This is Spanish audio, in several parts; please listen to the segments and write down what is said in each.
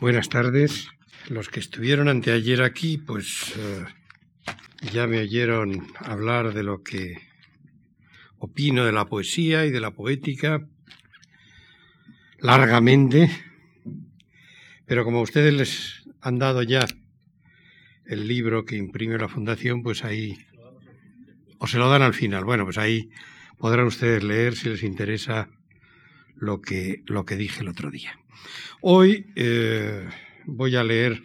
Buenas tardes. Los que estuvieron anteayer aquí, pues eh, ya me oyeron hablar de lo que opino de la poesía y de la poética largamente, pero como ustedes les han dado ya el libro que imprime la Fundación, pues ahí, o se lo dan al final. Bueno, pues ahí podrán ustedes leer si les interesa lo que, lo que dije el otro día. Hoy eh, voy a leer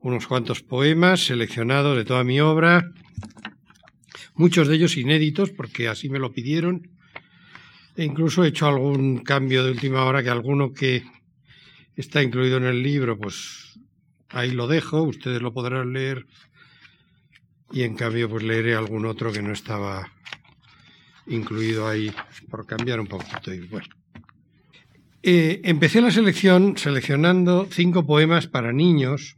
unos cuantos poemas seleccionados de toda mi obra, muchos de ellos inéditos porque así me lo pidieron, e incluso he hecho algún cambio de última hora que alguno que está incluido en el libro, pues ahí lo dejo, ustedes lo podrán leer y en cambio pues leeré algún otro que no estaba incluido ahí por cambiar un poquito y bueno. Eh, empecé la selección seleccionando cinco poemas para niños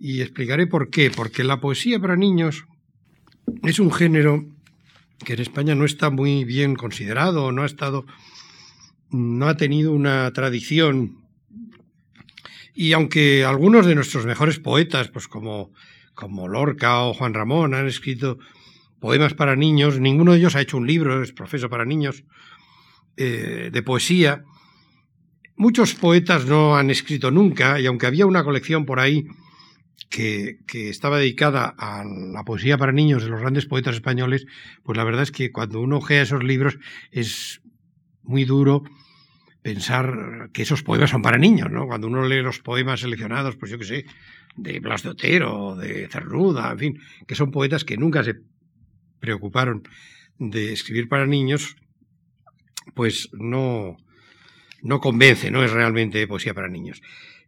y explicaré por qué. Porque la poesía para niños es un género que en España no está muy bien considerado, no ha estado, no ha tenido una tradición. Y aunque algunos de nuestros mejores poetas, pues como, como Lorca o Juan Ramón, han escrito poemas para niños, ninguno de ellos ha hecho un libro, es profesor para niños, eh, de poesía. Muchos poetas no han escrito nunca, y aunque había una colección por ahí que, estaba dedicada a la poesía para niños de los grandes poetas españoles, pues la verdad es que cuando uno ojea esos libros es muy duro pensar que esos poemas son para niños, ¿no? Cuando uno lee los poemas seleccionados, pues yo qué sé, de Blas de Otero, de Cernuda, en fin, que son poetas que nunca se preocuparon de escribir para niños, pues no, no convence, no es realmente poesía para niños.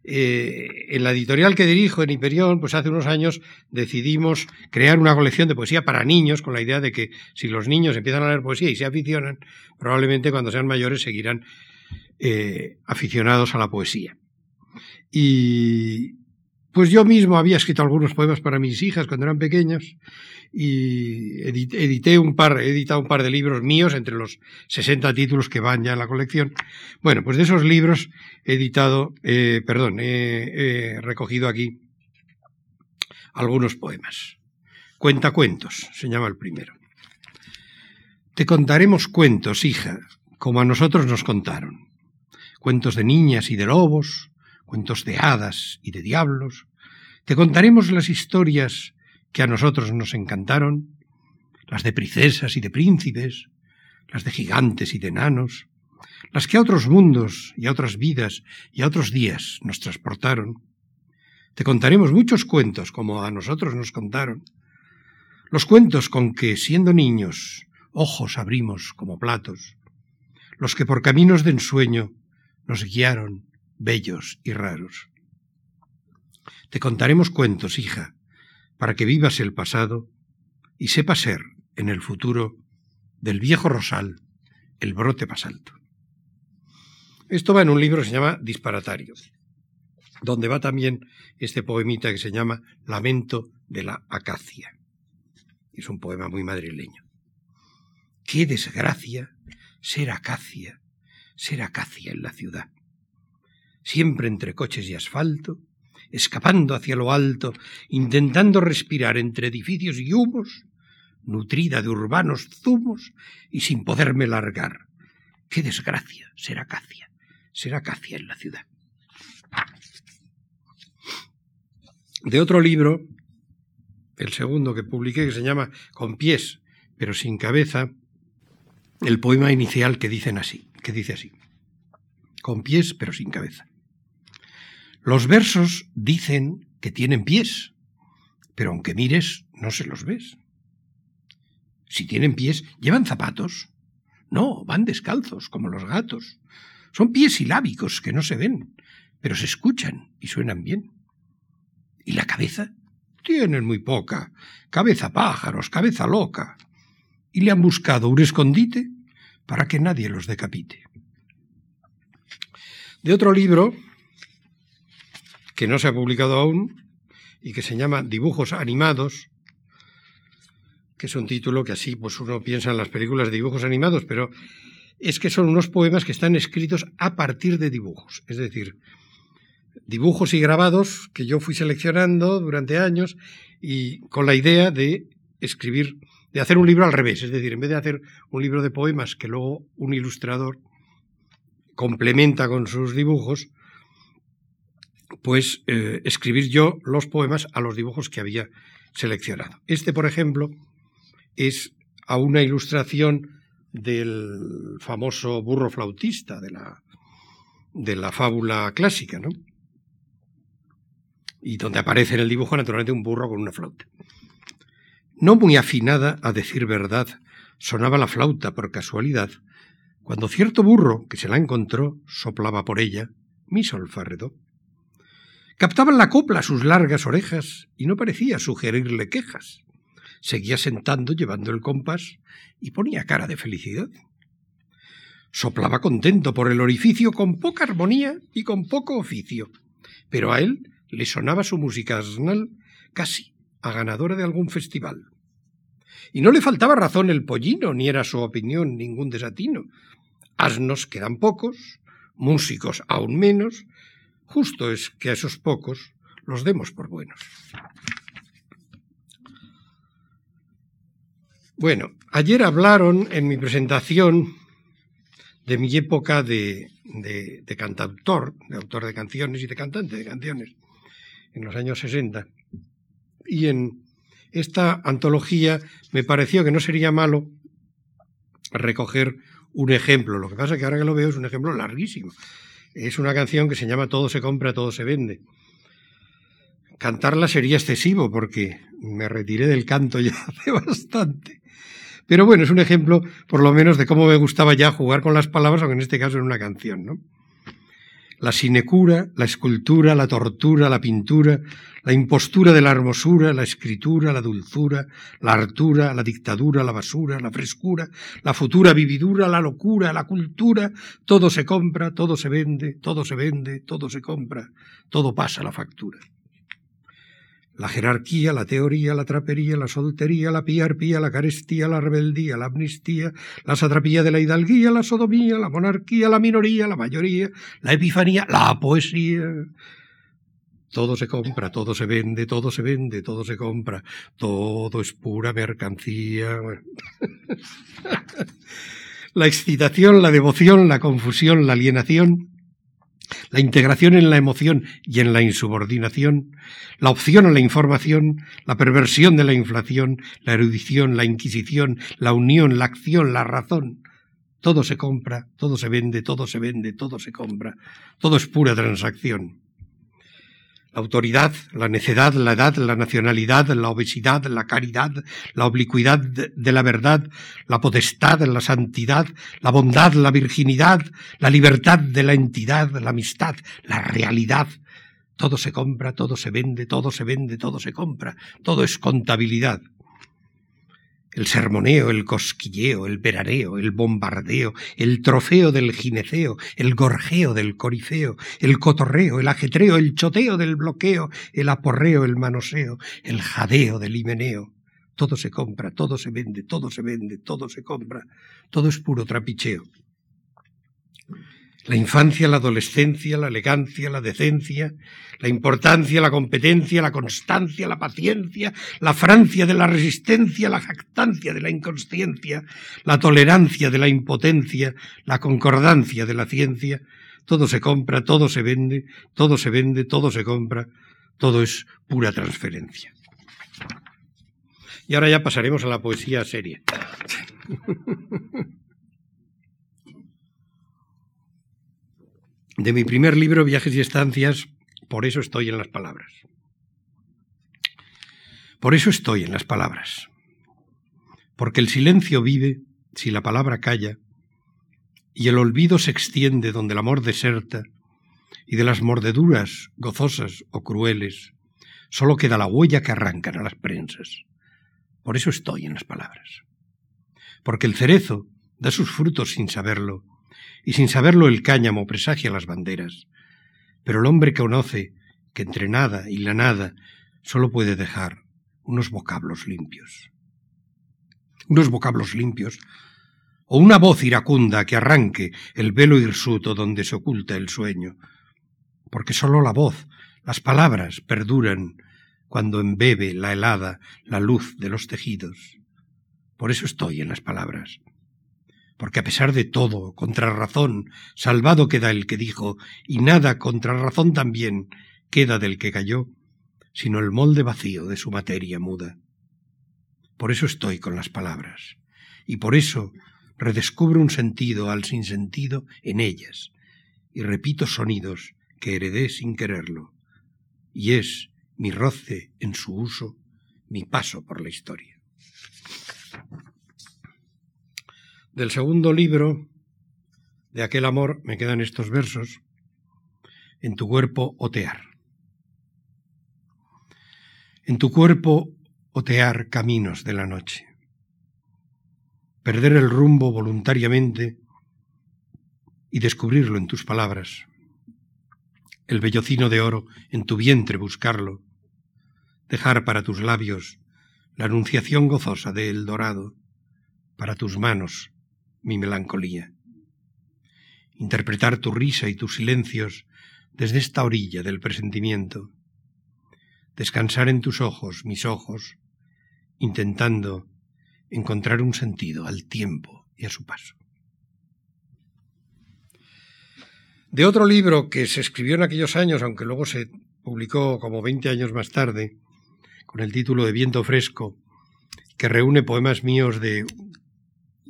Eh, en la editorial que dirijo, en Hiperión, pues hace unos años decidimos crear una colección de poesía para niños, con la idea de que si los niños empiezan a leer poesía y se aficionan, probablemente cuando sean mayores seguirán eh, aficionados a la poesía. Y pues yo mismo había escrito algunos poemas para mis hijas cuando eran pequeñas y edité un par, he editado un par de libros míos entre los 60 títulos que van ya en la colección. Bueno, pues de esos libros he editado, eh, perdón, he, recogido aquí algunos poemas. Cuentacuentos, se llama el primero. Te contaremos cuentos, hija, como a nosotros nos contaron. Cuentos de niñas y de lobos, cuentos de hadas y de diablos. Te contaremos las historias que a nosotros nos encantaron, las de princesas y de príncipes, las de gigantes y de enanos, las que a otros mundos y a otras vidas y a otros días nos transportaron. Te contaremos muchos cuentos como a nosotros nos contaron, los cuentos con que, siendo niños, ojos abrimos como platos, los que por caminos de ensueño nos guiaron, bellos y raros. Te contaremos cuentos, hija, para que vivas el pasado y sepas ser, en el futuro, del viejo rosal, el brote más alto. Esto va en un libro que se llama Disparatario, donde va también este poemita que se llama Lamento de la Acacia. Es un poema muy madrileño. Qué desgracia ser acacia, ser acacia en la ciudad. Siempre entre coches y asfalto, escapando hacia lo alto, intentando respirar entre edificios y humos, nutrida de urbanos zumos y sin poderme largar. ¡Qué desgracia ser acacia! Ser acacia en la ciudad. De otro libro, el segundo que publiqué, que se llama Con pies, pero sin cabeza, el poema inicial que dicen así, que dice así. Con pies, pero sin cabeza. Los versos dicen que tienen pies, pero aunque mires, no se los ves. Si tienen pies, ¿llevan zapatos? No, van descalzos, como los gatos. Son pies silábicos que no se ven, pero se escuchan y suenan bien. ¿Y la cabeza? Tienen muy poca. Cabeza pájaros, cabeza loca. Y le han buscado un escondite para que nadie los decapite. De otro libro, que no se ha publicado aún y que se llama Dibujos Animados, que es un título que así pues uno piensa en las películas de dibujos animados, pero es que son unos poemas que están escritos a partir de dibujos, es decir, dibujos y grabados que yo fui seleccionando durante años y con la idea de escribir, de hacer un libro al revés, es decir, en vez de hacer un libro de poemas que luego un ilustrador complementa con sus dibujos, pues eh, escribir yo los poemas a los dibujos que había seleccionado. Este, por ejemplo, es a una ilustración del famoso burro flautista de la, de la fábula clásica, ¿no? Y donde aparece en el dibujo naturalmente un burro con una flauta. No muy afinada, a decir verdad, sonaba la flauta por casualidad, cuando cierto burro que se la encontró soplaba por ella mi solfárredo. Captaban la copla sus largas orejas y no parecía sugerirle quejas. Seguía sentando llevando el compás y ponía cara de felicidad. Soplaba contento por el orificio con poca armonía y con poco oficio, pero a él le sonaba su música asnal casi a ganadora de algún festival. Y no le faltaba razón el pollino, ni era su opinión ningún desatino. Asnos quedan pocos, músicos aún menos, justo es que a esos pocos los demos por buenos. Bueno, ayer hablaron en mi presentación de mi época de, de, cantautor, de autor de canciones y de cantante de canciones, en los años 60. Y en esta antología me pareció que no sería malo recoger un ejemplo. Lo que pasa es que ahora que lo veo es un ejemplo larguísimo. Es una canción que se llama Todo se compra, todo se vende. Cantarla sería excesivo porque me retiré del canto ya hace bastante. Pero bueno, es un ejemplo, por lo menos, de cómo me gustaba ya jugar con las palabras, aunque en este caso en una canción, ¿no? La sinecura, la escultura, la tortura, la pintura, la impostura de la hermosura, la escritura, la dulzura, la hartura, la dictadura, la basura, la frescura, la futura vividura, la locura, la cultura, todo se compra, todo se vende, todo se vende, todo se compra, todo pasa la factura la jerarquía, la teoría, la trapería, la soltería, la piarpía, la carestía, la rebeldía, la amnistía, la satrapía de la hidalguía, la sodomía, la monarquía, la minoría, la mayoría, la epifanía, la poesía. Todo se compra, todo se vende, todo se vende, todo se compra, todo es pura mercancía. la excitación, la devoción, la confusión, la alienación, la integración en la emoción y en la insubordinación, la opción a la información, la perversión de la inflación, la erudición, la inquisición, la unión, la acción, la razón. Todo se compra, todo se vende, todo se vende, todo se compra, todo es pura transacción la autoridad, la necedad, la edad, la nacionalidad, la obesidad, la caridad, la oblicuidad de la verdad, la potestad, la santidad, la bondad, la virginidad, la libertad de la entidad, la amistad, la realidad. Todo se compra, todo se vende, todo se vende, todo se compra, todo es contabilidad el sermoneo, el cosquilleo, el veraneo, el bombardeo, el trofeo del gineceo, el gorjeo del corifeo, el cotorreo, el ajetreo, el choteo del bloqueo, el aporreo, el manoseo, el jadeo del himeneo. Todo se compra, todo se vende, todo se vende, todo se compra, todo es puro trapicheo. La infancia, la adolescencia, la elegancia, la decencia, la importancia, la competencia, la constancia, la paciencia, la Francia de la resistencia, la jactancia de la inconsciencia, la tolerancia de la impotencia, la concordancia de la ciencia, todo se compra, todo se vende, todo se vende, todo se compra, todo es pura transferencia. Y ahora ya pasaremos a la poesía seria. de mi primer libro, Viajes y Estancias, por eso estoy en las palabras. Por eso estoy en las palabras. Porque el silencio vive si la palabra calla, y el olvido se extiende donde el amor deserta, y de las mordeduras, gozosas o crueles, solo queda la huella que arrancan a las prensas. Por eso estoy en las palabras. Porque el cerezo da sus frutos sin saberlo, y sin saberlo el cáñamo presagia las banderas. Pero el hombre conoce que entre nada y la nada solo puede dejar unos vocablos limpios. Unos vocablos limpios o una voz iracunda que arranque el velo hirsuto donde se oculta el sueño. porque sólo la voz, las palabras perduran cuando embebe la helada la luz de los tejidos. Por eso estoy en las palabras. Porque a pesar de todo, contra razón, salvado queda el que dijo, y nada contra razón también queda del que cayó, sino el molde vacío de su materia muda. Por eso estoy con las palabras, y por eso redescubro un sentido al sinsentido en ellas, y repito sonidos que heredé sin quererlo, y es mi roce en su uso, mi paso por la historia. Del segundo libro de aquel amor me quedan estos versos, en tu cuerpo otear. En tu cuerpo otear caminos de la noche, perder el rumbo voluntariamente y descubrirlo en tus palabras, el vellocino de oro en tu vientre buscarlo, dejar para tus labios la anunciación gozosa de el dorado, para tus manos mi melancolía. Interpretar tu risa y tus silencios desde esta orilla del presentimiento. Descansar en tus ojos, mis ojos, intentando encontrar un sentido al tiempo y a su paso. De otro libro que se escribió en aquellos años, aunque luego se publicó como 20 años más tarde, con el título de Viento Fresco, que reúne poemas míos de,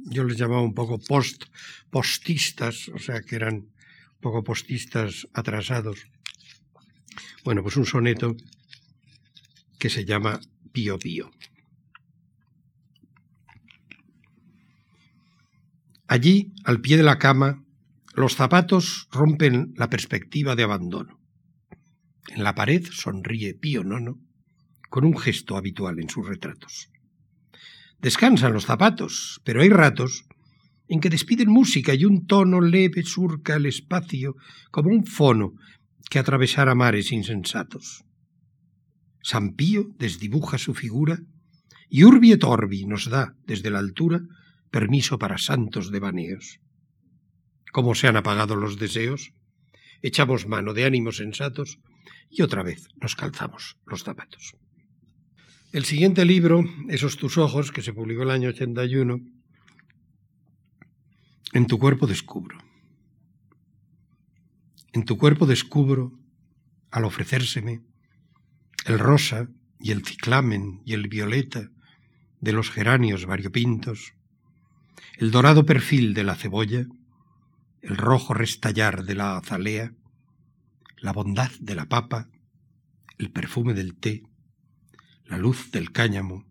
yo les llamaba un poco post, postistas, o sea, que eran un poco postistas atrasados. Bueno, pues un soneto que se llama Pío Pío. Allí, al pie de la cama, los zapatos rompen la perspectiva de abandono. En la pared sonríe Pío Nono con un gesto habitual en sus retratos. Descansan los zapatos, pero hay ratos en que despiden música y un tono leve surca el espacio como un fono que atravesara mares insensatos. San Pío desdibuja su figura y Urbi et Orbi nos da, desde la altura, permiso para santos devaneos cómo se han apagado los deseos, echamos mano de ánimos sensatos y otra vez nos calzamos los zapatos. El siguiente libro, Esos tus ojos, que se publicó el año 81, En tu cuerpo descubro. En tu cuerpo descubro, al ofrecérseme, el rosa y el ciclamen y el violeta de los geranios variopintos, el dorado perfil de la cebolla, el rojo restallar de la azalea, la bondad de la papa, el perfume del té, la luz del cáñamo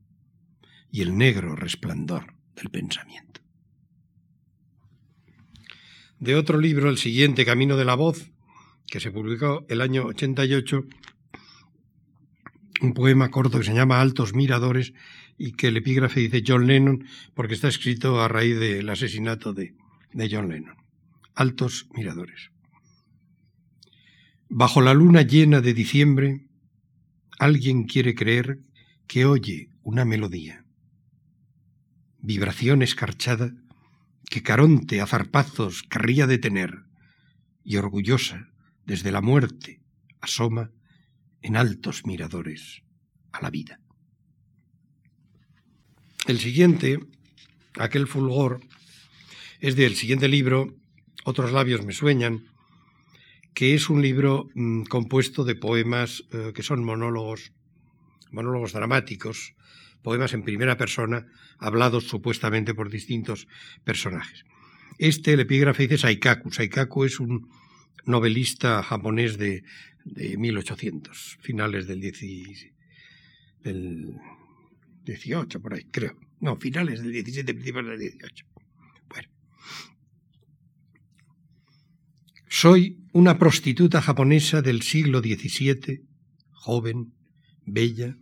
y el negro resplandor del pensamiento. De otro libro, el siguiente, Camino de la Voz, que se publicó el año 88, un poema corto que se llama Altos Miradores y que el epígrafe dice John Lennon porque está escrito a raíz del asesinato de, de John Lennon altos miradores. Bajo la luna llena de diciembre, alguien quiere creer que oye una melodía. Vibración escarchada que Caronte a zarpazos querría detener y orgullosa desde la muerte asoma en altos miradores a la vida. El siguiente, aquel fulgor, es del siguiente libro otros labios me sueñan, que es un libro mm, compuesto de poemas eh, que son monólogos, monólogos dramáticos, poemas en primera persona, hablados supuestamente por distintos personajes. Este, el epígrafe dice Saikaku. Saikaku es un novelista japonés de, de 1800, finales del, del 18, por ahí, creo. No, finales del 17, principios del 18. Soy una prostituta japonesa del siglo XVII, joven, bella.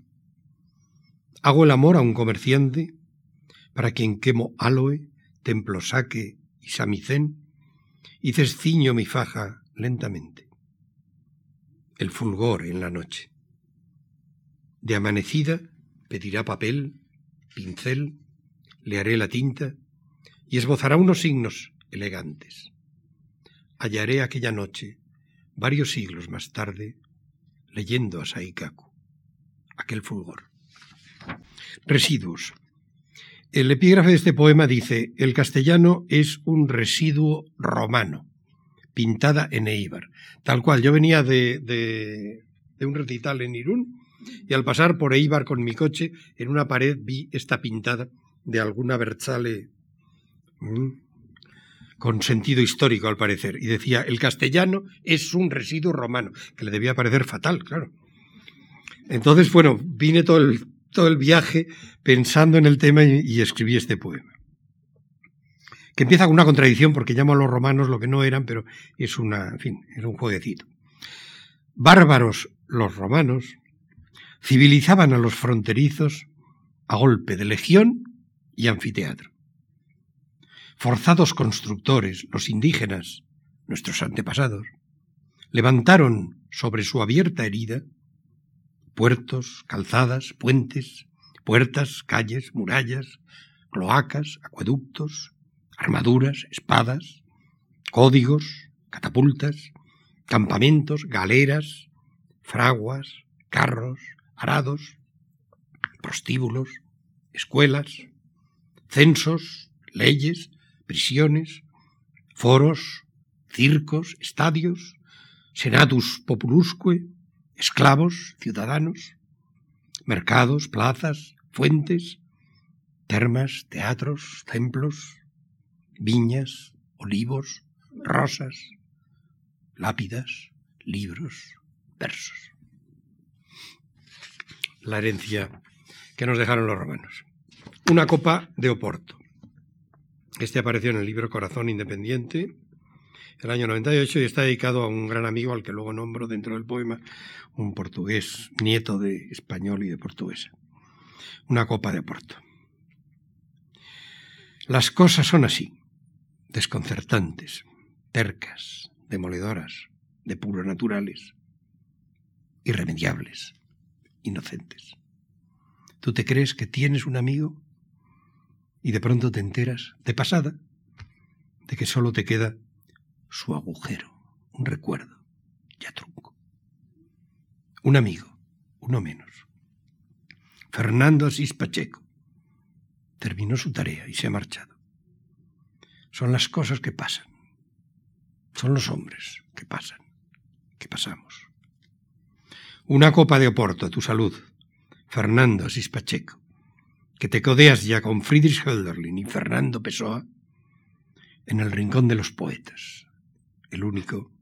Hago el amor a un comerciante para quien quemo aloe, templo saque y samicén y cesciño mi faja lentamente. El fulgor en la noche. De amanecida pedirá papel, pincel, le haré la tinta y esbozará unos signos elegantes hallaré aquella noche, varios siglos más tarde, leyendo a Saikaku, aquel fulgor. Residuos. El epígrafe de este poema dice, el castellano es un residuo romano, pintada en Eibar. Tal cual, yo venía de, de, un recital en Irún y al pasar por Eibar con mi coche, en una pared vi esta pintada de alguna Berzale con sentido histórico al parecer, y decía, el castellano es un residuo romano, que le debía parecer fatal, claro. Entonces, bueno, vine todo el, todo el viaje pensando en el tema y, escribí este poema. Que empieza con una contradicción porque llamo a los romanos lo que no eran, pero es una, en fin, es un jueguecito. Bárbaros los romanos civilizaban a los fronterizos a golpe de legión y anfiteatro. Forzados constructores, los indígenas, nuestros antepasados, levantaron sobre su abierta herida puertos, calzadas, puentes, puertas, calles, murallas, cloacas, acueductos, armaduras, espadas, códigos, catapultas, campamentos, galeras, fraguas, carros, arados, prostíbulos, escuelas, censos, leyes, prisiones, foros, circos, estadios, senatus populusque, esclavos, ciudadanos, mercados, plazas, fuentes, termas, teatros, templos, viñas, olivos, rosas, lápidas, libros, versos. La herencia que nos dejaron los romanos. Una copa de Oporto. Este apareció en el libro Corazón Independiente, el año 98, y está dedicado a un gran amigo al que luego nombro dentro del poema, un portugués, nieto de español y de portuguesa. Una copa de Oporto. Las cosas son así, desconcertantes, tercas, demoledoras, de puro naturales, irremediables, inocentes. ¿Tú te crees que tienes un amigo y de pronto te enteras, de pasada, de que solo te queda su agujero, un recuerdo, ya trunco. Un amigo, uno menos. Fernando Asís Pacheco terminó su tarea y se ha marchado. Son las cosas que pasan. Son los hombres que pasan, que pasamos. Una copa de Oporto a tu salud, Fernando Asís Pacheco que te codeas ya con Friedrich Hölderlin y Fernando Pessoa en el rincón de los poetas, el único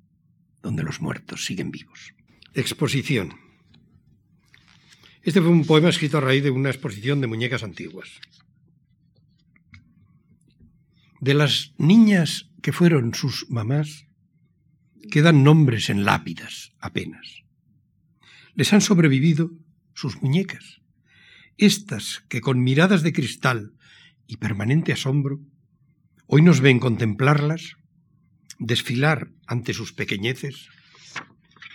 donde los muertos siguen vivos. Exposición. Este fue un poema escrito a raíz de una exposición de muñecas antiguas. De las niñas que fueron sus mamás, quedan nombres en lápidas apenas. Les han sobrevivido sus muñecas estas que con miradas de cristal y permanente asombro, hoy nos ven contemplarlas, desfilar ante sus pequeñeces,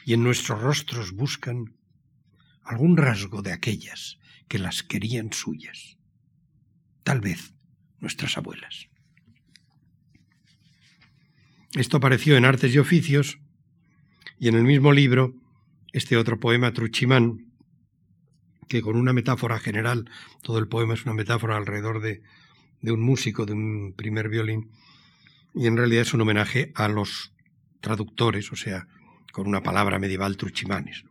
y en nuestros rostros buscan algún rasgo de aquellas que las querían suyas, tal vez nuestras abuelas. Esto apareció en Artes y Oficios y en el mismo libro este otro poema Truchimán, que con una metáfora general, todo el poema es una metáfora alrededor de, de un músico, de un primer violín, y en realidad es un homenaje a los traductores, o sea, con una palabra medieval, truchimanes.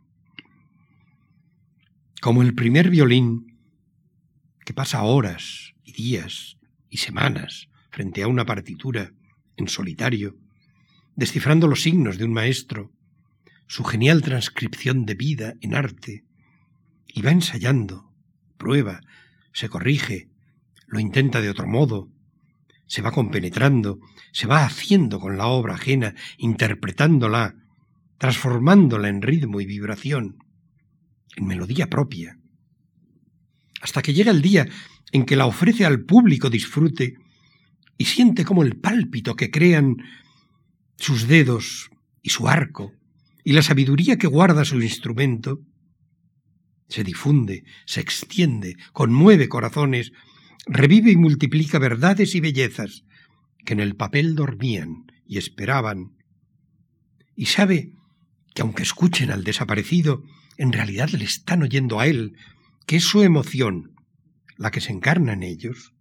Como el primer violín, que pasa horas y días y semanas frente a una partitura en solitario, descifrando los signos de un maestro, su genial transcripción de vida en arte, y va ensayando, prueba, se corrige, lo intenta de otro modo, se va compenetrando, se va haciendo con la obra ajena, interpretándola, transformándola en ritmo y vibración, en melodía propia, hasta que llega el día en que la ofrece al público disfrute y siente como el pálpito que crean sus dedos y su arco y la sabiduría que guarda su instrumento, se difunde, se extiende, conmueve corazones, revive y multiplica verdades y bellezas que en el papel dormían y esperaban, y sabe que aunque escuchen al desaparecido, en realidad le están oyendo a él, que es su emoción la que se encarna en ellos.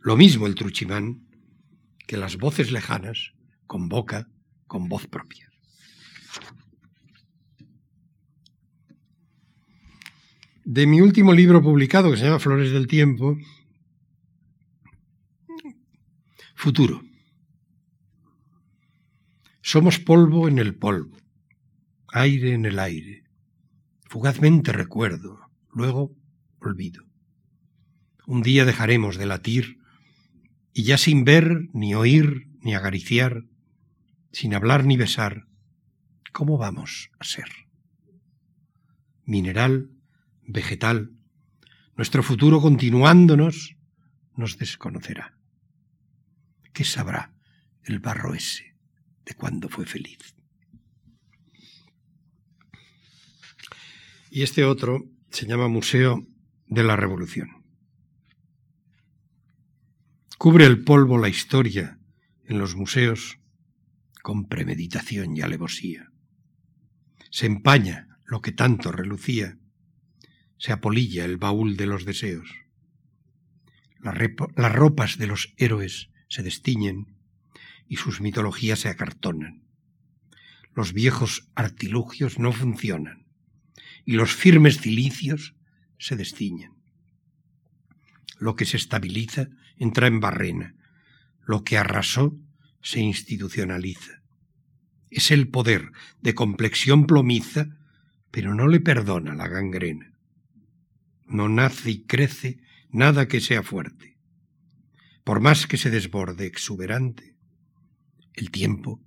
Lo mismo el truchimán, que las voces lejanas convoca con voz propia. De mi último libro publicado, que se llama Flores del Tiempo, Futuro. Somos polvo en el polvo, aire en el aire. Fugazmente recuerdo, luego olvido. Un día dejaremos de latir y ya sin ver, ni oír, ni acariciar, sin hablar ni besar, ¿cómo vamos a ser? Mineral, vegetal, nuestro futuro continuándonos nos desconocerá. ¿Qué sabrá el barro ese de cuando fue feliz? Y este otro se llama Museo de la Revolución. Cubre el polvo la historia en los museos con premeditación y alevosía. Se empaña lo que tanto relucía, se apolilla el baúl de los deseos. Las, ropas de los héroes se destiñen y sus mitologías se acartonan. Los viejos artilugios no funcionan y los firmes cilicios se destiñen. Lo que se estabiliza entra en barrena, lo que arrasó se institucionaliza. Es el poder de complexión plomiza, pero no le perdona la gangrena. No nace y crece nada que sea fuerte. Por más que se desborde exuberante, el tiempo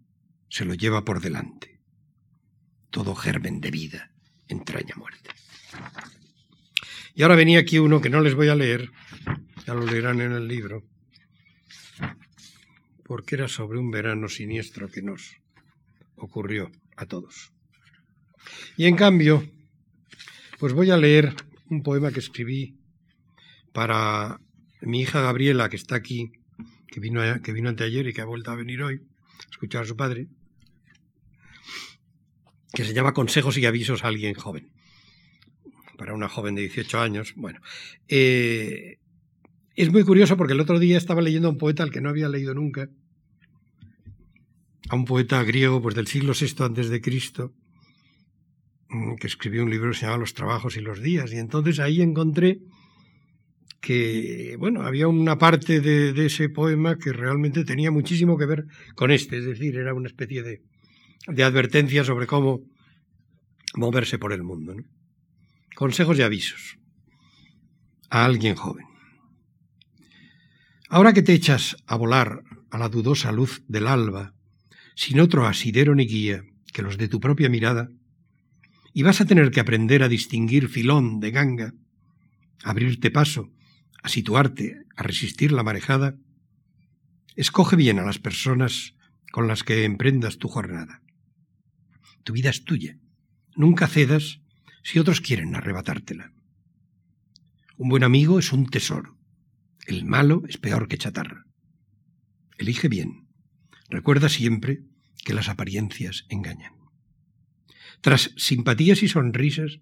se lo lleva por delante. Todo germen de vida entraña muerte. Y ahora venía aquí uno que no les voy a leer, ya lo leerán en el libro, porque era sobre un verano siniestro que nos ocurrió a todos. Y en cambio, pues voy a leer un poema que escribí para mi hija Gabriela, que está aquí, que vino, que vino anteayer y que ha vuelto a venir hoy, a escuchar a su padre, que se llama Consejos y avisos a alguien joven. Para una joven de 18 años. Bueno, eh, es muy curioso porque el otro día estaba leyendo a un poeta al que no había leído nunca, a un poeta griego pues del siglo VI antes de Cristo, que escribió un libro que se llama Los trabajos y los días, y entonces ahí encontré que, bueno, había una parte de, ese poema que realmente tenía muchísimo que ver con este, es decir, era una especie de, de advertencia sobre cómo moverse por el mundo. Consejos y avisos a alguien joven. Ahora que te echas a volar a la dudosa luz del alba, sin otro asidero ni guía que los de tu propia mirada, y vas a tener que aprender a distinguir filón de ganga, abrirte paso, a situarte, a resistir la marejada, escoge bien a las personas con las que emprendas tu jornada. Tu vida es tuya. Nunca cedas si otros quieren arrebatártela. Un buen amigo es un tesoro. El malo es peor que chatarra. Elige bien. Recuerda siempre que las apariencias engañan. Tras simpatías y sonrisas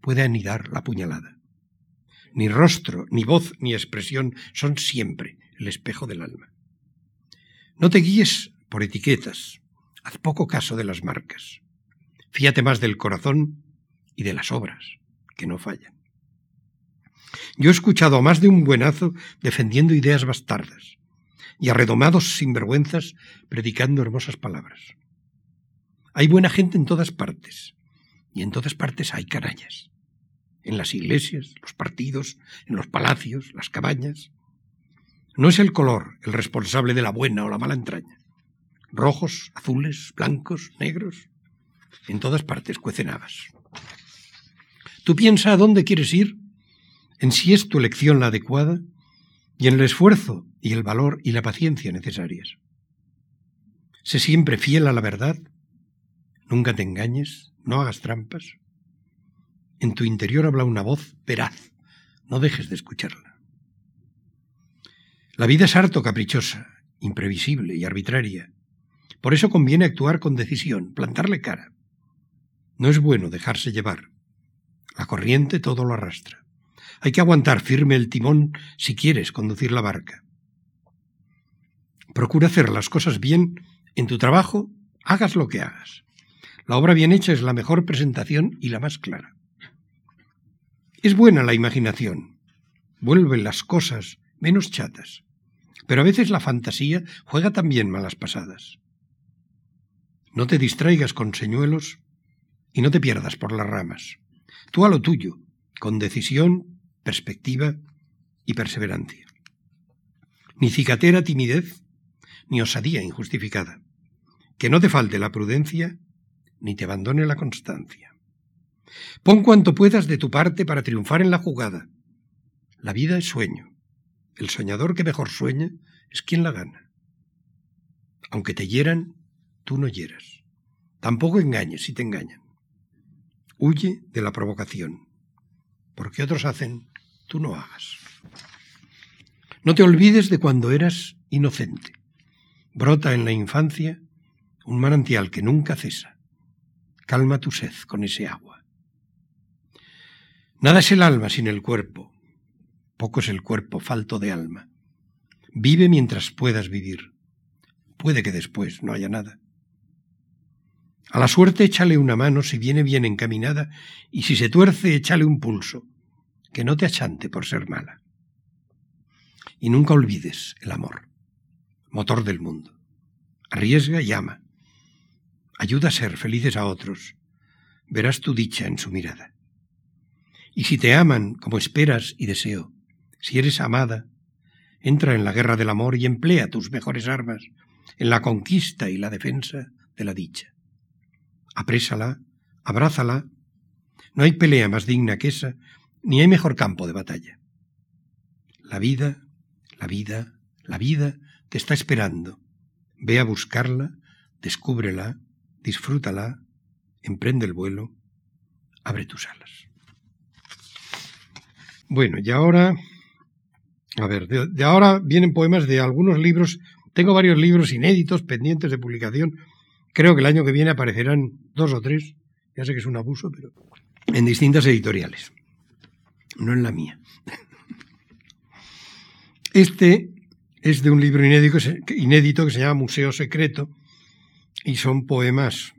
puede anidar la puñalada. Ni rostro, ni voz, ni expresión son siempre el espejo del alma. No te guíes por etiquetas, haz poco caso de las marcas. Fíate más del corazón y de las obras, que no fallan. Yo he escuchado a más de un buenazo defendiendo ideas bastardas y a redomados sinvergüenzas predicando hermosas palabras. Hay buena gente en todas partes y en todas partes hay canallas. En las iglesias, los partidos, en los palacios, las cabañas. No es el color el responsable de la buena o la mala entraña. Rojos, azules, blancos, negros. En todas partes cuecen habas. Tú piensa a dónde quieres ir en si es tu elección la adecuada y en el esfuerzo y el valor y la paciencia necesarias. Sé siempre fiel a la verdad, nunca te engañes, no hagas trampas. En tu interior habla una voz veraz, no dejes de escucharla. La vida es harto caprichosa, imprevisible y arbitraria. Por eso conviene actuar con decisión, plantarle cara. No es bueno dejarse llevar. La corriente todo lo arrastra. Hay que aguantar firme el timón si quieres conducir la barca. Procura hacer las cosas bien en tu trabajo, hagas lo que hagas. La obra bien hecha es la mejor presentación y la más clara. Es buena la imaginación. Vuelven las cosas menos chatas. Pero a veces la fantasía juega también malas pasadas. No te distraigas con señuelos y no te pierdas por las ramas. Tú a lo tuyo, con decisión, perspectiva y perseverancia. Ni cicatera timidez, ni osadía injustificada. Que no te falte la prudencia, ni te abandone la constancia. Pon cuanto puedas de tu parte para triunfar en la jugada. La vida es sueño. El soñador que mejor sueña es quien la gana. Aunque te hieran, tú no hieras. Tampoco engañes si te engañan. Huye de la provocación. Porque otros hacen, tú no hagas. No te olvides de cuando eras inocente. Brota en la infancia un manantial que nunca cesa. Calma tu sed con ese agua. Nada es el alma sin el cuerpo. Poco es el cuerpo falto de alma. Vive mientras puedas vivir. Puede que después no haya nada. A la suerte échale una mano si viene bien encaminada y si se tuerce échale un pulso, que no te achante por ser mala. Y nunca olvides el amor, motor del mundo. Arriesga y ama. Ayuda a ser felices a otros. Verás tu dicha en su mirada. Y si te aman como esperas y deseo, si eres amada, entra en la guerra del amor y emplea tus mejores armas en la conquista y la defensa de la dicha aprésala, abrázala. No hay pelea más digna que esa, ni hay mejor campo de batalla. La vida, la vida, la vida te está esperando. Ve a buscarla, descúbrela, disfrútala, emprende el vuelo, abre tus alas. Bueno, y ahora, a ver, de, ahora vienen poemas de algunos libros. Tengo varios libros inéditos pendientes de publicación Creo que el año que viene aparecerán dos o tres, ya sé que es un abuso, pero en distintas editoriales, no en la mía. Este es de un libro inédito que se llama Museo Secreto y son poemas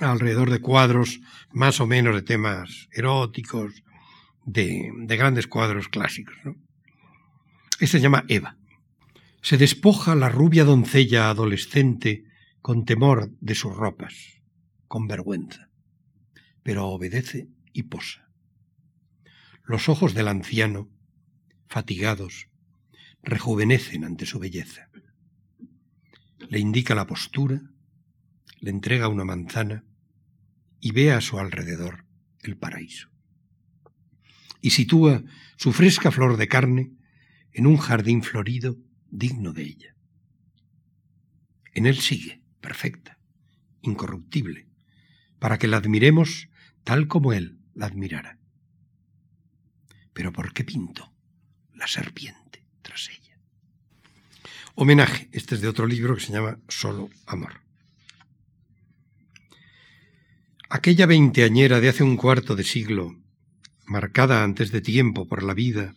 alrededor de cuadros más o menos de temas eróticos, de, de grandes cuadros clásicos. Este se llama Eva. Se despoja la rubia doncella adolescente con temor de sus ropas, con vergüenza, pero obedece y posa. Los ojos del anciano, fatigados, rejuvenecen ante su belleza. Le indica la postura, le entrega una manzana y ve a su alrededor el paraíso. Y sitúa su fresca flor de carne en un jardín florido digno de ella. En él sigue, perfecta, incorruptible, para que la admiremos tal como Él la admirara. Pero ¿por qué pintó la serpiente tras ella? Homenaje, este es de otro libro que se llama Solo Amor. Aquella veinteañera de hace un cuarto de siglo, marcada antes de tiempo por la vida,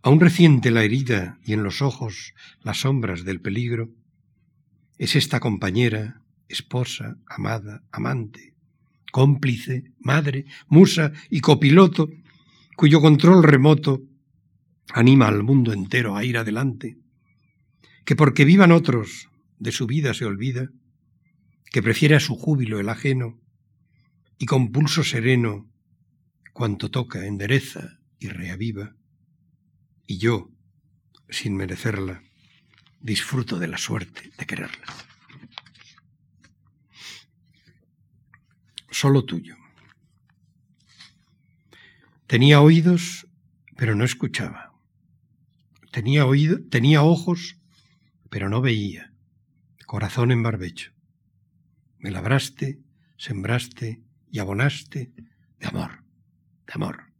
aún reciente la herida y en los ojos las sombras del peligro, es esta compañera, esposa, amada, amante, cómplice, madre, musa y copiloto, cuyo control remoto anima al mundo entero a ir adelante, que porque vivan otros de su vida se olvida, que prefiere a su júbilo el ajeno, y con pulso sereno, cuanto toca, endereza y reaviva, y yo, sin merecerla, disfruto de la suerte de quererla. Solo tuyo. Tenía oídos, pero no escuchaba. Tenía oído, tenía ojos, pero no veía. Corazón en barbecho. Me labraste, sembraste y abonaste de amor, de amor,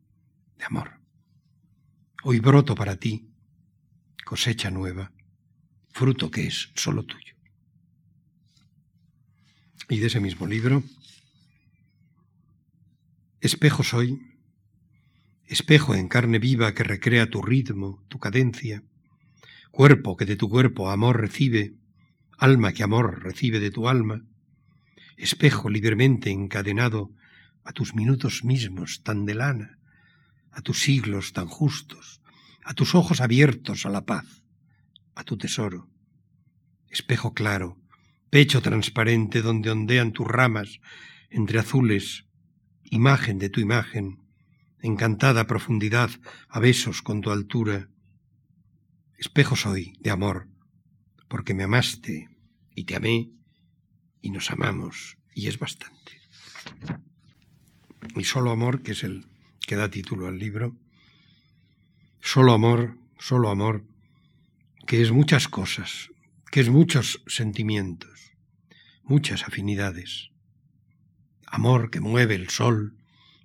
de amor. Hoy broto para ti, cosecha nueva fruto que es solo tuyo. Y de ese mismo libro, espejo soy, espejo en carne viva que recrea tu ritmo, tu cadencia, cuerpo que de tu cuerpo amor recibe, alma que amor recibe de tu alma, espejo libremente encadenado a tus minutos mismos tan de lana, a tus siglos tan justos, a tus ojos abiertos a la paz, a tu tesoro, espejo claro, pecho transparente donde ondean tus ramas entre azules, imagen de tu imagen, encantada profundidad a besos con tu altura. Espejo soy de amor, porque me amaste y te amé y nos amamos y es bastante. Y solo amor, que es el que da título al libro, solo amor, solo amor, que es muchas cosas, que es muchos sentimientos, muchas afinidades. Amor que mueve el sol,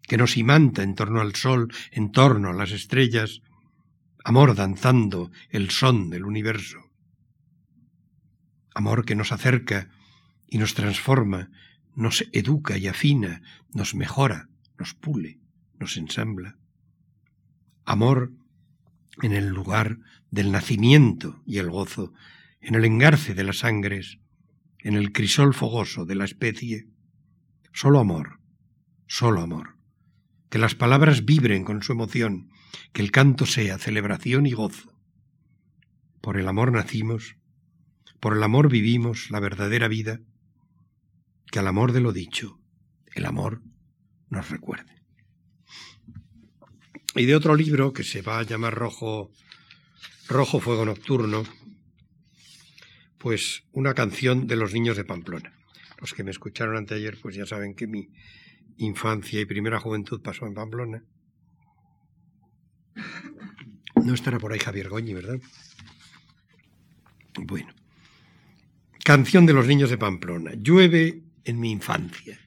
que nos imanta en torno al sol, en torno a las estrellas, amor danzando el son del universo. Amor que nos acerca y nos transforma, nos educa y afina, nos mejora, nos pule, nos ensambla. Amor en el lugar del nacimiento y el gozo, en el engarce de las sangres, en el crisol fogoso de la especie. Solo amor, solo amor. Que las palabras vibren con su emoción, que el canto sea celebración y gozo. Por el amor nacimos, por el amor vivimos la verdadera vida, que al amor de lo dicho, el amor nos recuerde. Y de otro libro que se va a llamar Rojo, Rojo Fuego Nocturno, pues una canción de los niños de Pamplona. Los que me escucharon anteayer, pues ya saben que mi infancia y primera juventud pasó en Pamplona. No estará por ahí Javier Goñi, ¿verdad? Bueno. Canción de los niños de Pamplona. Llueve en mi infancia.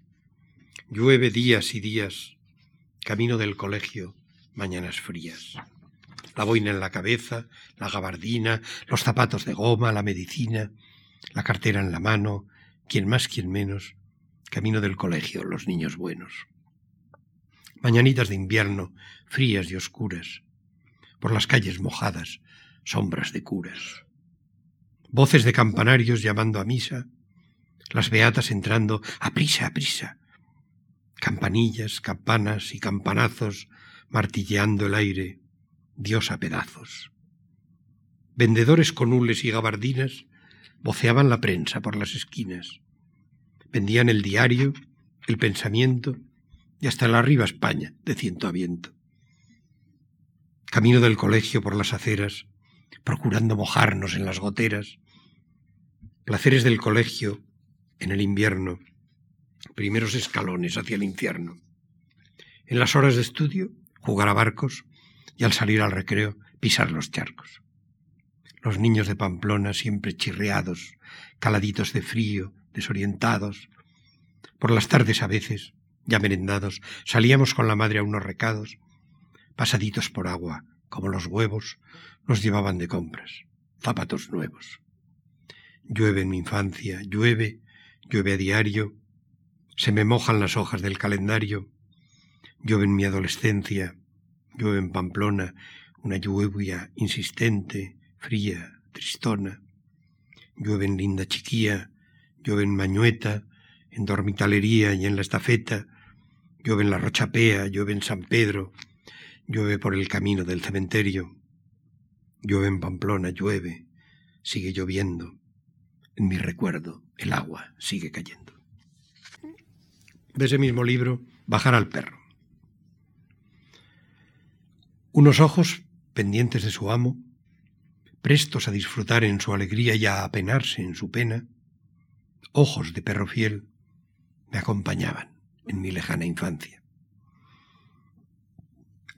Llueve días y días, camino del colegio, mañanas frías la boina en la cabeza, la gabardina, los zapatos de goma, la medicina, la cartera en la mano, quien más, quien menos, camino del colegio, los niños buenos. Mañanitas de invierno, frías y oscuras, por las calles mojadas, sombras de curas. Voces de campanarios llamando a misa, las beatas entrando a prisa, a prisa. Campanillas, campanas y campanazos martilleando el aire, Dios a pedazos. Vendedores con hules y gabardinas voceaban la prensa por las esquinas. Vendían el diario, el pensamiento y hasta la arriba España, de ciento a viento. Camino del colegio por las aceras, procurando mojarnos en las goteras. Placeres del colegio en el invierno, primeros escalones hacia el infierno. En las horas de estudio, jugar a barcos, y al salir al recreo pisar los charcos. Los niños de Pamplona siempre chirreados, caladitos de frío, desorientados. Por las tardes a veces, ya merendados, salíamos con la madre a unos recados. Pasaditos por agua, como los huevos, nos llevaban de compras, zapatos nuevos. Llueve en mi infancia, llueve, llueve a diario, se me mojan las hojas del calendario, llueve en mi adolescencia, Llueve en Pamplona una lluvia insistente, fría, tristona. Llueve en Linda Chiquía, llueve en Mañueta, en Dormitalería y en la Estafeta, llueve en la Rochapea, llueve en San Pedro, llueve por el camino del cementerio, llueve en Pamplona, llueve, sigue lloviendo. En mi recuerdo, el agua sigue cayendo. De ese mismo libro, Bajar al perro. Unos ojos pendientes de su amo, prestos a disfrutar en su alegría y a apenarse en su pena, ojos de perro fiel, me acompañaban en mi lejana infancia.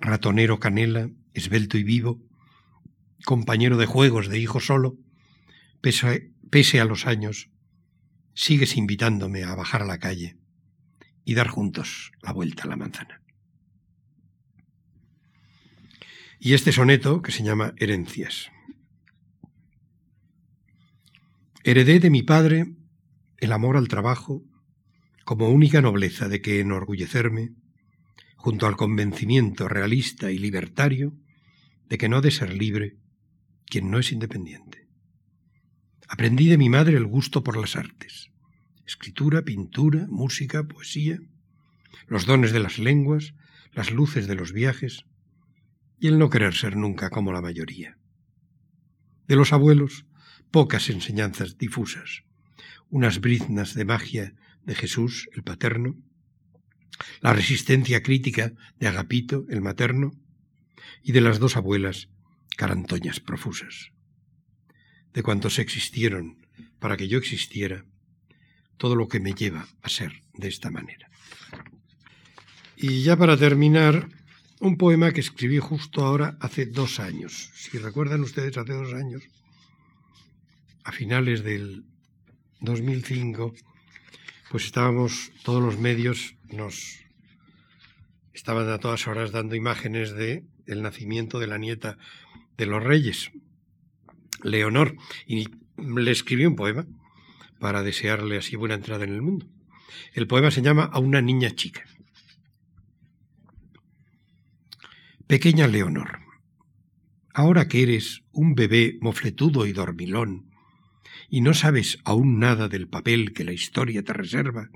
Ratonero canela, esbelto y vivo, compañero de juegos de hijo solo, pese, pese a los años, sigues invitándome a bajar a la calle y dar juntos la vuelta a la manzana. y este soneto que se llama Herencias. Heredé de mi padre el amor al trabajo como única nobleza de que enorgullecerme, junto al convencimiento realista y libertario de que no ha de ser libre quien no es independiente. Aprendí de mi madre el gusto por las artes, escritura, pintura, música, poesía, los dones de las lenguas, las luces de los viajes y el no querer ser nunca como la mayoría. De los abuelos, pocas enseñanzas difusas, unas briznas de magia de Jesús, el paterno, la resistencia crítica de Agapito, el materno, y de las dos abuelas, carantoñas profusas. De cuantos existieron para que yo existiera, todo lo que me lleva a ser de esta manera. Y ya para terminar, un poema que escribí justo ahora hace dos años. Si recuerdan ustedes, hace dos años, a finales del 2005, pues estábamos, todos los medios nos estaban a todas horas dando imágenes de el nacimiento de la nieta de los reyes, Leonor, y le escribí un poema para desearle así buena entrada en el mundo. El poema se llama A una niña chica. Pequeña Leonor, ahora que eres un bebé mofletudo y dormilón, y no sabes aún nada del papel que la historia te reserva,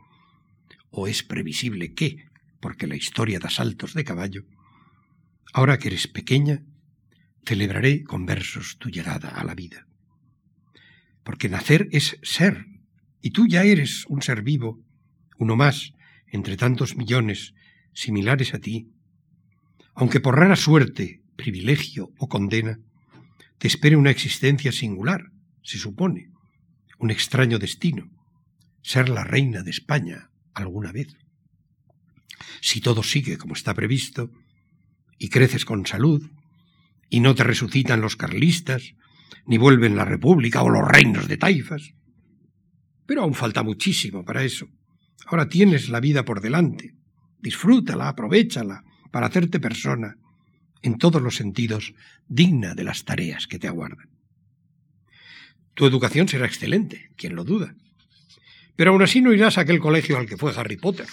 o es previsible que, porque la historia da saltos de caballo, ahora que eres pequeña, celebraré con versos tu llegada a la vida. Porque nacer es ser, y tú ya eres un ser vivo, uno más entre tantos millones similares a ti, aunque por rara suerte, privilegio o condena, te espere una existencia singular, se supone, un extraño destino, ser la reina de España alguna vez. Si todo sigue como está previsto, y creces con salud, y no te resucitan los carlistas, ni vuelven la República o los reinos de taifas. Pero aún falta muchísimo para eso. Ahora tienes la vida por delante. Disfrútala, aprovechala, para hacerte persona, en todos los sentidos, digna de las tareas que te aguardan. Tu educación será excelente, quien lo duda. Pero aún así no irás a aquel colegio al que fue Harry Potter.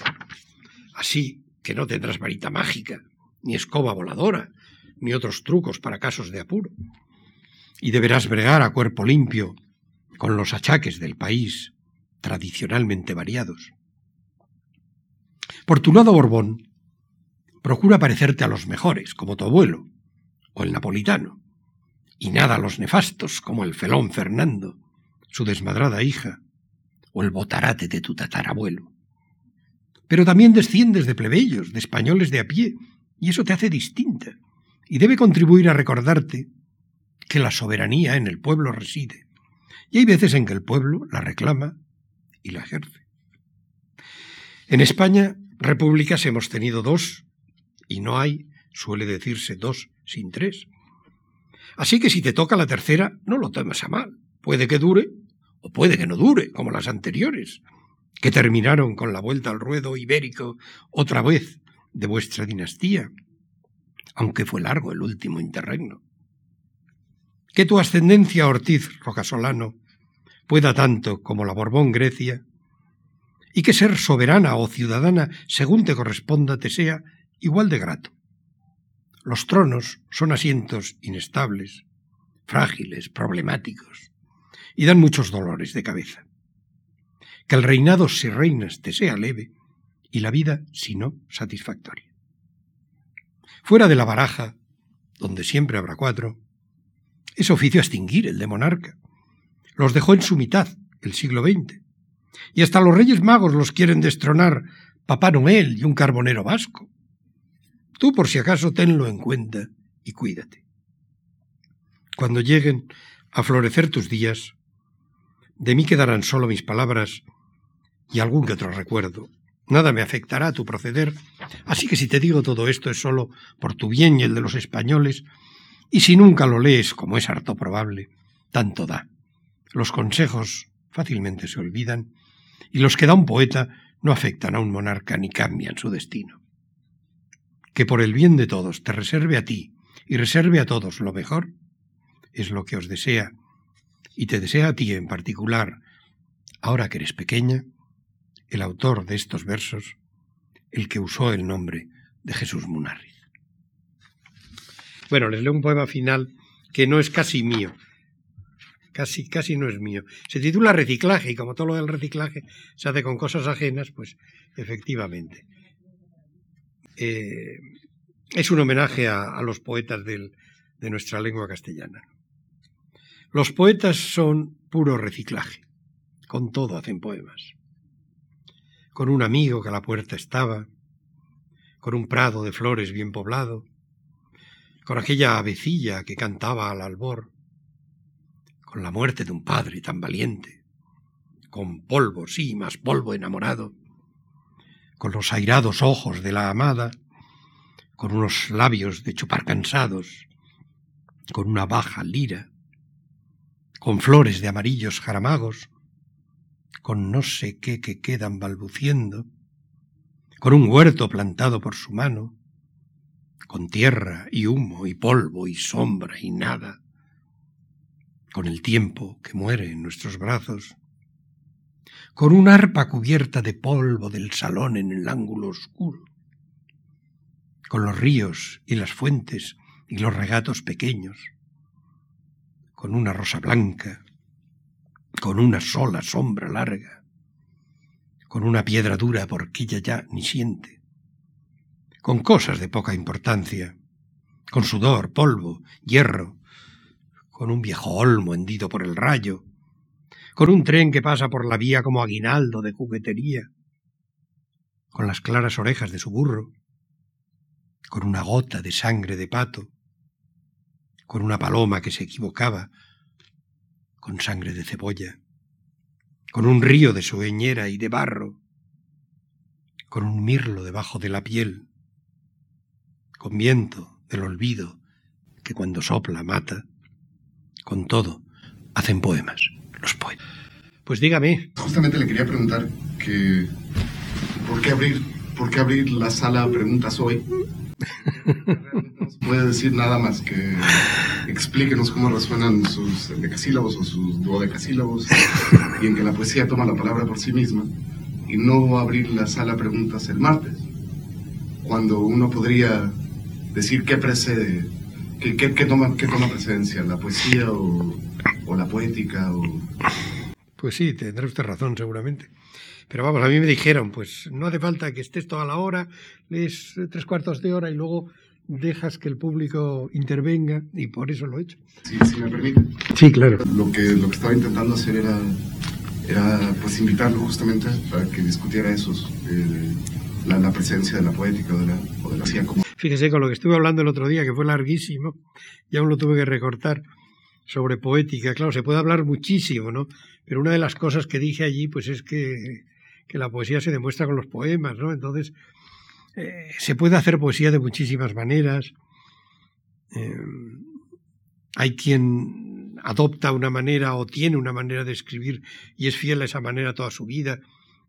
Así que no tendrás varita mágica, ni escoba voladora, ni otros trucos para casos de apuro. Y deberás bregar a cuerpo limpio con los achaques del país, tradicionalmente variados. Por tu lado, Borbón, procura parecerte a los mejores, como tu abuelo, o el napolitano, y nada a los nefastos como el felón Fernando, su desmadrada hija, o el botarate de tu tatarabuelo. Pero también desciendes de plebeyos, de españoles de a pie, y eso te hace distinta, y debe contribuir a recordarte que la soberanía en el pueblo reside, y hay veces en que el pueblo la reclama y la ejerce. En España, repúblicas hemos tenido dos, y no hay, suele decirse, dos sin tres. Así que si te toca la tercera, no lo tomes a mal. Puede que dure o puede que no dure, como las anteriores, que terminaron con la vuelta al ruedo ibérico otra vez de vuestra dinastía, aunque fue largo el último interregno. Que tu ascendencia Ortiz Rocasolano pueda tanto como la Borbón Grecia, y que ser soberana o ciudadana según te corresponda te sea igual de grato. Los tronos son asientos inestables, frágiles, problemáticos, y dan muchos dolores de cabeza. Que el reinado, si reinas, te sea leve, y la vida, si no, satisfactoria. Fuera de la baraja, donde siempre habrá cuatro, es oficio extinguir el de monarca. Los dejó en su mitad, el siglo XX. Y hasta los reyes magos los quieren destronar Papá Noel y un carbonero vasco. Tú por si acaso tenlo en cuenta y cuídate. Cuando lleguen a florecer tus días, de mí quedarán solo mis palabras y algún que otro recuerdo. Nada me afectará a tu proceder, así que si te digo todo esto es solo por tu bien y el de los españoles, y si nunca lo lees, como es harto probable, tanto da. Los consejos fácilmente se olvidan, y los que da un poeta no afectan a un monarca ni cambian su destino que por el bien de todos te reserve a ti y reserve a todos lo mejor, es lo que os desea, y te desea a ti en particular, ahora que eres pequeña, el autor de estos versos, el que usó el nombre de Jesús Munarriz. Bueno, les leo un poema final que no es casi mío, casi, casi no es mío. Se titula Reciclaje y como todo lo del reciclaje se hace con cosas ajenas, pues efectivamente. Eh, es un homenaje a, los poetas de nuestra lengua castellana. Los poetas son puro reciclaje, con todo hacen poemas. Con un amigo que a la puerta estaba, con un prado de flores bien poblado, con aquella avecilla que cantaba al albor, con la muerte de un padre tan valiente, con polvo, sí, más polvo enamorado, con los airados ojos de la amada, con unos labios de chupar cansados, con una baja lira, con flores de amarillos jaramagos, con no sé qué que quedan balbuciendo, con un huerto plantado por su mano, con tierra y humo y polvo y sombra y nada, con el tiempo que muere en nuestros brazos, con un arpa cubierta de polvo del salón en el ángulo oscuro, con los ríos y las fuentes y los regatos pequeños, con una rosa blanca, con una sola sombra larga, con una piedra dura porque ella ya ni siente, con cosas de poca importancia, con sudor, polvo, hierro, con un viejo olmo hendido por el rayo, con un tren que pasa por la vía como aguinaldo de juguetería, con las claras orejas de su burro, con una gota de sangre de pato, con una paloma que se equivocaba, con sangre de cebolla, con un río de sueñera y de barro, con un mirlo debajo de la piel, con viento del olvido que cuando sopla mata, con todo, hacen poemas, los. Pues dígame. Justamente le quería preguntar que ¿por qué abrir, por qué abrir la sala preguntas hoy? no puede decir nada más que explíquenos cómo resuenan sus decasílabos o sus duodecasílabos y en que la poesía toma la palabra por sí misma y no abrir la sala preguntas el martes, cuando uno podría decir qué precede ¿Qué, toma, presencia? ¿La poesía o, la poética? O... Pues sí, tendrá usted razón, seguramente. Pero vamos, a mí me dijeron, pues no hace falta que estés toda la hora, lees tres cuartos de hora y luego dejas que el público intervenga y por eso lo he hecho. Sí, si me permite. Sí, claro. Lo que, lo que estaba intentando hacer era, era pues invitarlo justamente para que discutiera eso, eh, la, presencia de la poética o de la, o de la como Fíjese, con lo que estuve hablando el otro día, que fue larguísimo, y aún lo tuve que recortar, sobre poética. Claro, se puede hablar muchísimo, ¿no? Pero una de las cosas que dije allí, pues es que, que la poesía se demuestra con los poemas, ¿no? Entonces, eh, se puede hacer poesía de muchísimas maneras. Eh, hay quien adopta una manera o tiene una manera de escribir y es fiel a esa manera toda su vida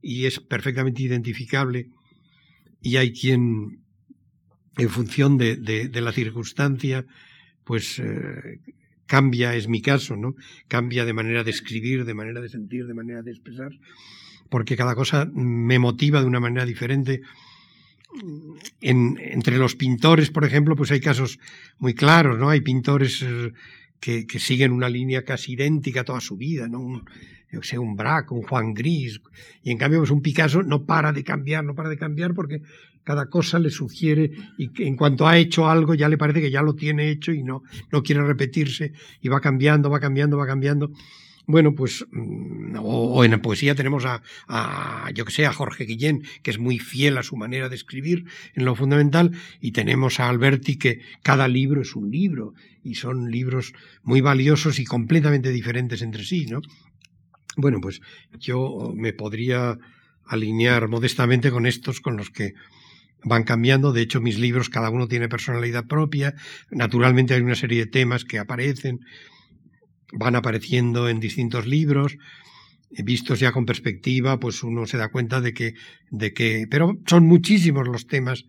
y es perfectamente identificable. Y hay quien en función de, de, la circunstancia, pues eh, cambia, es mi caso, ¿no? Cambia de manera de escribir, de manera de sentir, de manera de expresar, porque cada cosa me motiva de una manera diferente. En, entre los pintores, por ejemplo, pues hay casos muy claros, ¿no? Hay pintores eh, que, que, siguen una línea casi idéntica toda su vida, ¿no? Un, yo sé, un Braque, un Juan Gris, y en cambio pues un Picasso no para de cambiar, no para de cambiar porque cada cosa le sugiere y en cuanto ha hecho algo ya le parece que ya lo tiene hecho y no, no quiere repetirse y va cambiando, va cambiando, va cambiando. Bueno, pues, mm, o, en la poesía tenemos a, a, yo que sé, a Jorge Guillén, que es muy fiel a su manera de escribir en lo fundamental, y tenemos a Alberti, que cada libro es un libro, y son libros muy valiosos y completamente diferentes entre sí, ¿no? Bueno, pues yo me podría alinear modestamente con estos, con los que van cambiando. De hecho, mis libros, cada uno tiene personalidad propia. Naturalmente hay una serie de temas que aparecen, van apareciendo en distintos libros. Vistos ya con perspectiva, pues uno se da cuenta de que, de que, pero son muchísimos los temas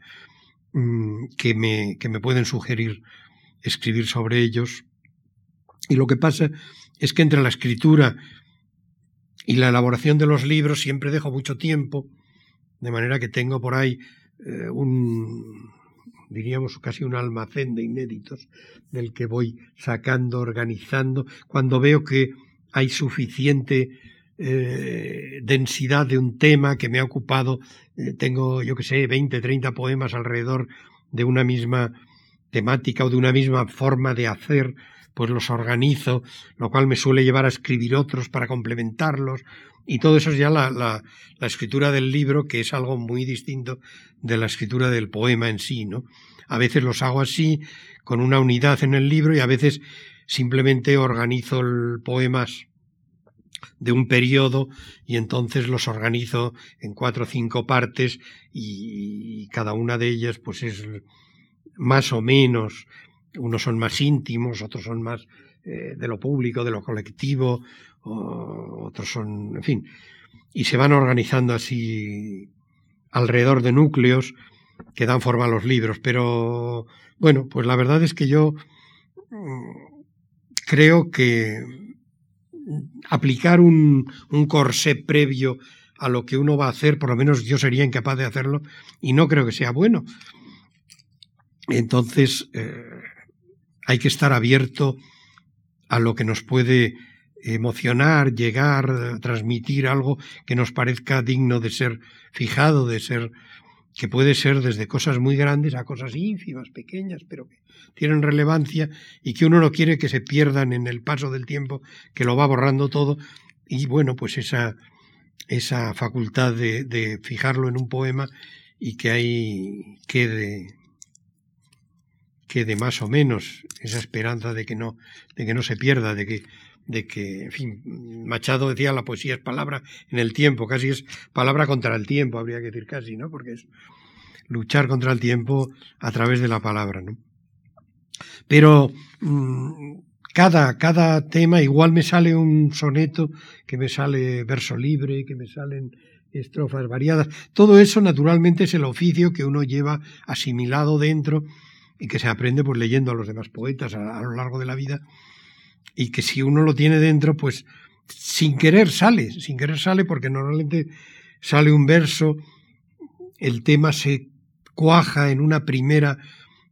mm, que, me, que me pueden sugerir escribir sobre ellos. Y lo que pasa es que entre la escritura y la elaboración de los libros siempre dejo mucho tiempo, de manera que tengo por ahí eh, un, diríamos casi un almacén de inéditos del que voy sacando, organizando, cuando veo que hay suficiente eh, densidad de un tema que me ha ocupado, eh, tengo, yo que sé, 20, 30 poemas alrededor de una misma temática o de una misma forma de hacer, pues los organizo, lo cual me suele llevar a escribir otros para complementarlos, y todo eso es ya la, la, escritura del libro, que es algo muy distinto de la escritura del poema en sí, ¿no? A veces los hago así, con una unidad en el libro, y a veces simplemente organizo poemas de un periodo y entonces los organizo en cuatro o cinco partes y, cada una de ellas pues es más o menos, unos son más íntimos, otros son más eh, de lo público, de lo colectivo, otros son, en fin, y se van organizando así alrededor de núcleos que dan forma a los libros. Pero bueno, pues la verdad es que yo mm, creo que aplicar un, un corsé previo a lo que uno va a hacer, por lo menos yo sería incapaz de hacerlo y no creo que sea bueno. Entonces, eh, hay que estar abierto a lo que nos puede emocionar, llegar, transmitir algo que nos parezca digno de ser fijado, de ser que puede ser desde cosas muy grandes a cosas ínfimas, pequeñas, pero que tienen relevancia y que uno no quiere que se pierdan en el paso del tiempo, que lo va borrando todo. Y bueno, pues esa, esa facultad de, de fijarlo en un poema y que ahí quede, quede más o menos esa esperanza de que no, de que no se pierda, de que de que, en fin, Machado decía la poesía es palabra en el tiempo, casi es palabra contra el tiempo, habría que decir casi, ¿no? Porque es luchar contra el tiempo a través de la palabra, ¿no? Pero mm, cada, cada tema, igual me sale un soneto, que me sale verso libre, que me salen estrofas variadas. Todo eso naturalmente es el oficio que uno lleva asimilado dentro y que se aprende pues leyendo a los demás poetas a lo largo de la vida y que si uno lo tiene dentro, pues sin querer sale, sin querer sale porque normalmente sale un verso, el tema se cuaja en una primera,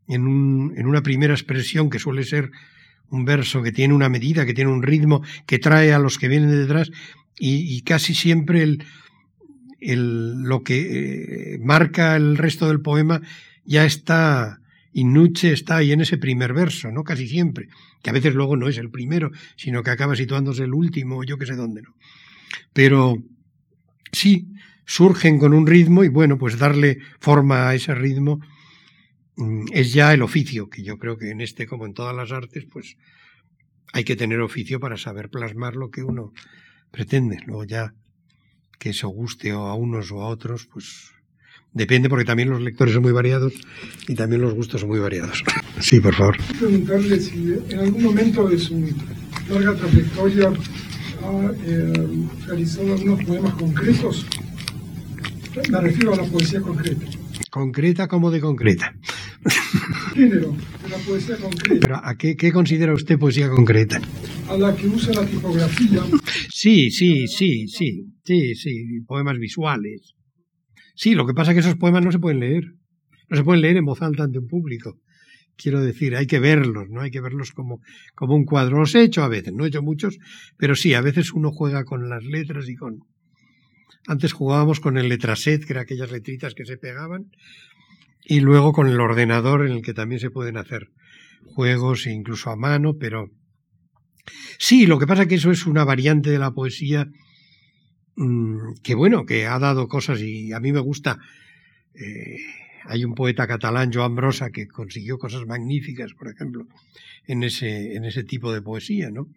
en, un, en una primera expresión que suele ser un verso que tiene una medida, que tiene un ritmo, que trae a los que vienen detrás y, casi siempre el, el, lo que eh, marca el resto del poema ya está y Nuche está ahí en ese primer verso, ¿no? Casi siempre, que a veces luego no es el primero, sino que acaba situándose el último, yo que sé dónde, ¿no? Pero sí, surgen con un ritmo y bueno, pues darle forma a ese ritmo mm, es ya el oficio, que yo creo que en este, como en todas las artes, pues hay que tener oficio para saber plasmar lo que uno pretende. Luego ya que eso guste a unos o a otros, pues Depende porque también los lectores son muy variados y también los gustos son muy variados. Sí, por favor. Preguntarle si en algún momento de su larga trayectoria ha eh, realizado algunos poemas concretos. Me refiero a la poesía concreta. ¿Concreta como de concreta? Género, de la poesía concreta. ¿Pero ¿A qué, qué considera usted poesía concreta? A la que usa la tipografía. Sí, sí, sí, sí, sí, sí, poemas visuales Sí, lo que pasa es que esos poemas no se pueden leer. No se pueden leer en voz alta ante un público. Quiero decir, hay que verlos, ¿no? Hay que verlos como, como un cuadro. Los he hecho a veces, no he hecho muchos, pero sí, a veces uno juega con las letras y con. Antes jugábamos con el letraset, que eran aquellas letritas que se pegaban, y luego con el ordenador, en el que también se pueden hacer juegos, e incluso a mano, pero. Sí, lo que pasa es que eso es una variante de la poesía Mm, que bueno, que ha dado cosas y a mí me gusta. Eh, hay un poeta catalán, Joan Brosa, que consiguió cosas magníficas, por ejemplo, en ese, en ese tipo de poesía, ¿no?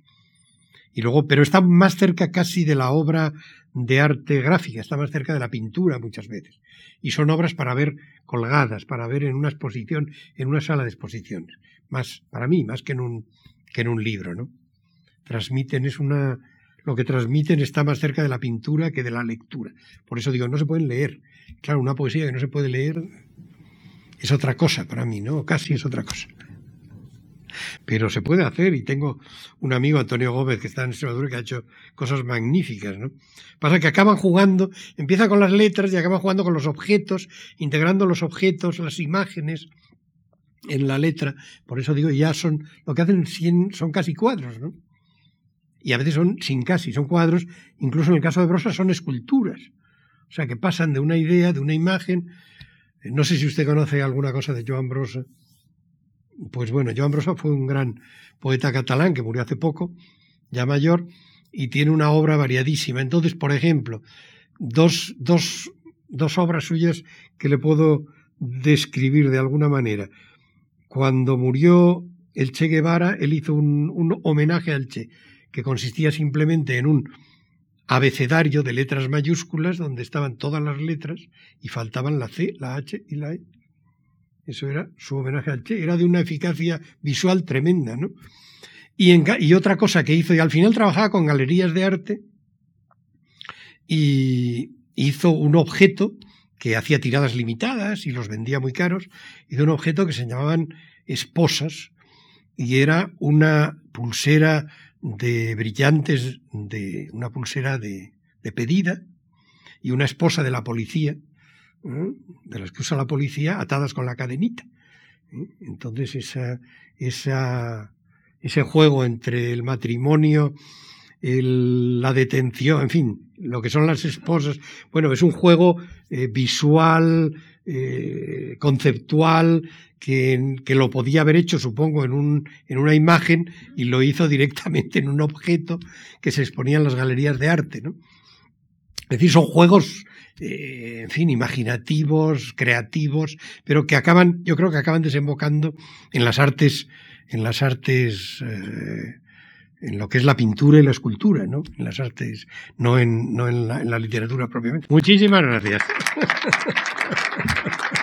Y luego, pero está más cerca casi de la obra de arte gráfica, está más cerca de la pintura muchas veces. Y son obras para ver colgadas, para ver en una exposición, en una sala de exposiciones. Más, para mí, más que en un, que en un libro, ¿no? Transmiten, es una, lo que transmiten está más cerca de la pintura que de la lectura. Por eso digo, no se pueden leer. Claro, una poesía que no se puede leer es otra cosa para mí, ¿no? Casi es otra cosa. pero se puede hacer y tengo un amigo, Antonio Gómez, que está en Extremadura, que ha hecho cosas magníficas, ¿no? Pasa que acaban jugando, empieza con las letras y acaban jugando con los objetos, integrando los objetos, las imágenes en la letra, por eso digo, ya son, lo que hacen son casi cuadros, ¿no? Y a veces son sin casi, son cuadros, incluso en el caso de Brosa son esculturas, o sea, que pasan de una idea, de una imagen, no sé si usted conoce alguna cosa de Joan Brosa, pues bueno, Joan Brosa fue un gran poeta catalán que murió hace poco, ya mayor, y tiene una obra variadísima. Entonces, por ejemplo, dos, dos, dos obras suyas que le puedo describir de alguna manera. Cuando murió el Che Guevara, él hizo un, un homenaje al Che, que consistía simplemente en un abecedario de letras mayúsculas donde estaban todas las letras y faltaban la C, la H y la E. Eso era su homenaje al Che. Era de una eficacia visual tremenda, ¿no? Y, otra cosa que hizo, y al final trabajaba con galerías de arte y hizo un objeto que hacía tiradas limitadas y los vendía muy caros, hizo un objeto que se llamaban esposas y era una pulsera de brillantes, de una pulsera de, de pedida y una esposa de la policía, de las que usa la policía, atadas con la cadenita. ¿eh? Entonces, esa, esa, ese juego entre el matrimonio, la detención, en fin, lo que son las esposas, bueno, es un juego eh, visual, eh, conceptual, que, que, lo podía haber hecho, supongo, en, un, en una imagen y lo hizo directamente en un objeto que se exponía en las galerías de arte, ¿no? Es decir, son juegos, eh, en fin, imaginativos, creativos, pero que acaban, yo creo que acaban desembocando en las artes, en las artes, eh, en lo que es la pintura y la escultura, ¿no? En las artes, no en, no en, la, en la literatura propiamente. Muchísimas gracias.